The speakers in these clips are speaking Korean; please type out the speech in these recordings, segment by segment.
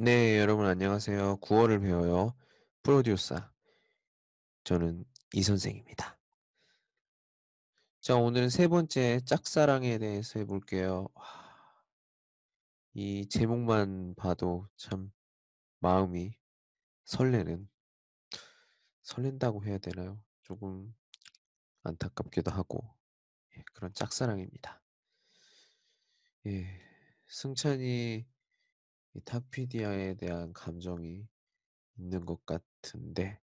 네, 여러분 안녕하세요. 구어를 배워요. 프로듀서. 저는 이 선생입니다. 자, 오늘은 세 번째 짝사랑에 대해서 해볼게요. 와, 이 제목만 봐도 참 마음이 설레는, 설렌다고 해야 되나요? 조금 안타깝기도 하고 예, 그런 짝사랑입니다. 예, 승찬이 이 탁피디아에 대한 감정이 있는 것 같은데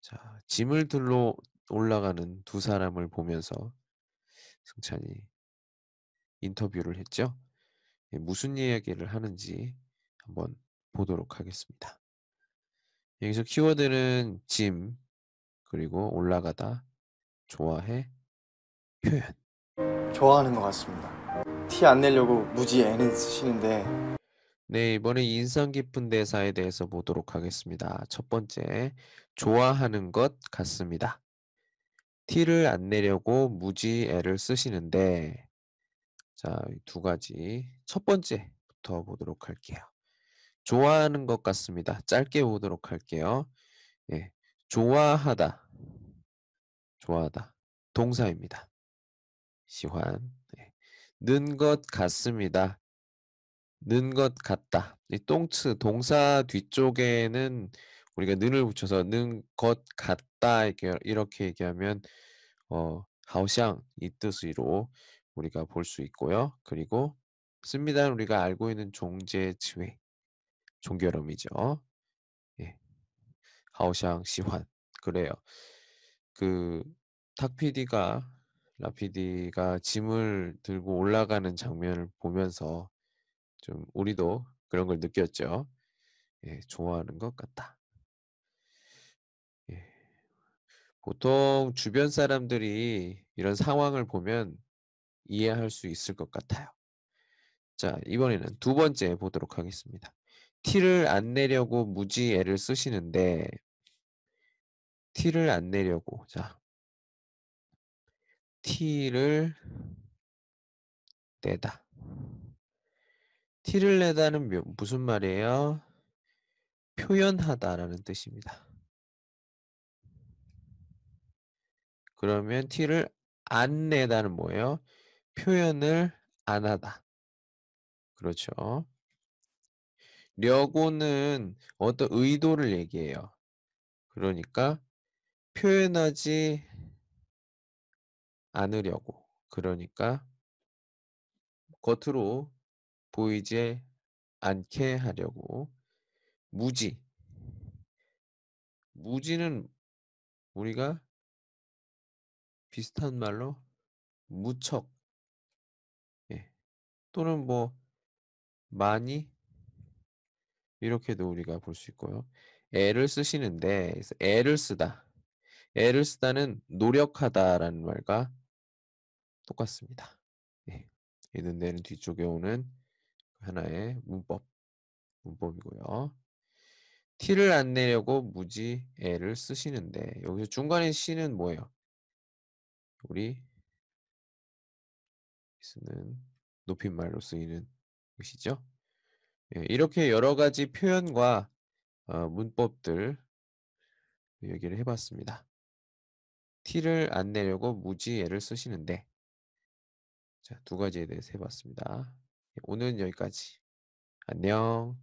자, 짐을 들러 올라가는 두 사람을 보면서 승찬이 인터뷰를 했죠. 예, 무슨 이야기를 하는지 한번 보도록 하겠습니다. 여기서 키워드는 짐, 그리고 올라가다, 좋아해, 표현. 좋아하는 것 같습니다. 티 안 내려고 무지 애는 쓰시는데 네, 이번에 인상 깊은 대사에 대해서 보도록 하겠습니다. 첫 번째, 좋아하는 것 같습니다. 티를 안 내려고 무지 애를 쓰시는데, 자, 이두 가지. 첫 번째부터 보도록 할게요. 좋아하는 것 같습니다. 짧게 보도록 할게요. 예, 좋아하다. 좋아하다. 동사입니다. 시환. 네. 는것 같습니다. 는것 같다. 이 똥츠 동사 뒤쪽에는 우리가 는을 붙여서 는 것 같다 이렇게, 이렇게 얘기하면 어 하오샹 이 뜻으로 우리가 볼 수 있고요. 그리고 씁니다는 우리가 알고 있는 종제 지회 종결음이죠. 예. 하오샹 시환 그래요. 그 탁PD가 라PD가 짐을 들고 올라가는 장면을 보면서 좀 우리도 그런 걸 느꼈죠. 예, 좋아하는 것 같다. 예. 보통 주변 사람들이 이런 상황을 보면 이해할 수 있을 것 같아요. 자, 이번에는 두 번째 보도록 하겠습니다. 티를 안 내려고 무지 애를 쓰시는데 티를 안 내려고 자 티를 내다 티를 내다는 묘- 무슨 말이에요? 표현하다라는 뜻입니다. 그러면 티를 안 내다는 뭐예요? 표현을 안 하다. 그렇죠. 려고는 어떤 의도를 얘기해요. 그러니까 표현하지 않으려고. 그러니까 겉으로 보이지 않게 하려고. 무지. 무지는 우리가 비슷한 말로 무척. 예. 또는 뭐 많이 이렇게도 우리가 볼 수 있고요. 애를 쓰시는데 애를 쓰다. 애를 쓰다는 노력하다라는 말과 똑같습니다. 예. 있는 데는 뒤쪽에 오는 하나의 문법 문법이고요. 티를 안 내려고 무지 애를 쓰시는데 여기서 중간에 시는 뭐예요? 우리 쓰는 높임말로 쓰이는 것이죠. 예, 이렇게 여러 가지 표현과 어, 문법들 얘기를 해봤습니다. 티를 안 내려고 무지 애를 쓰시는데 자, 두 가지에 대해서 해봤습니다. 예, 오늘은 여기까지. 안녕.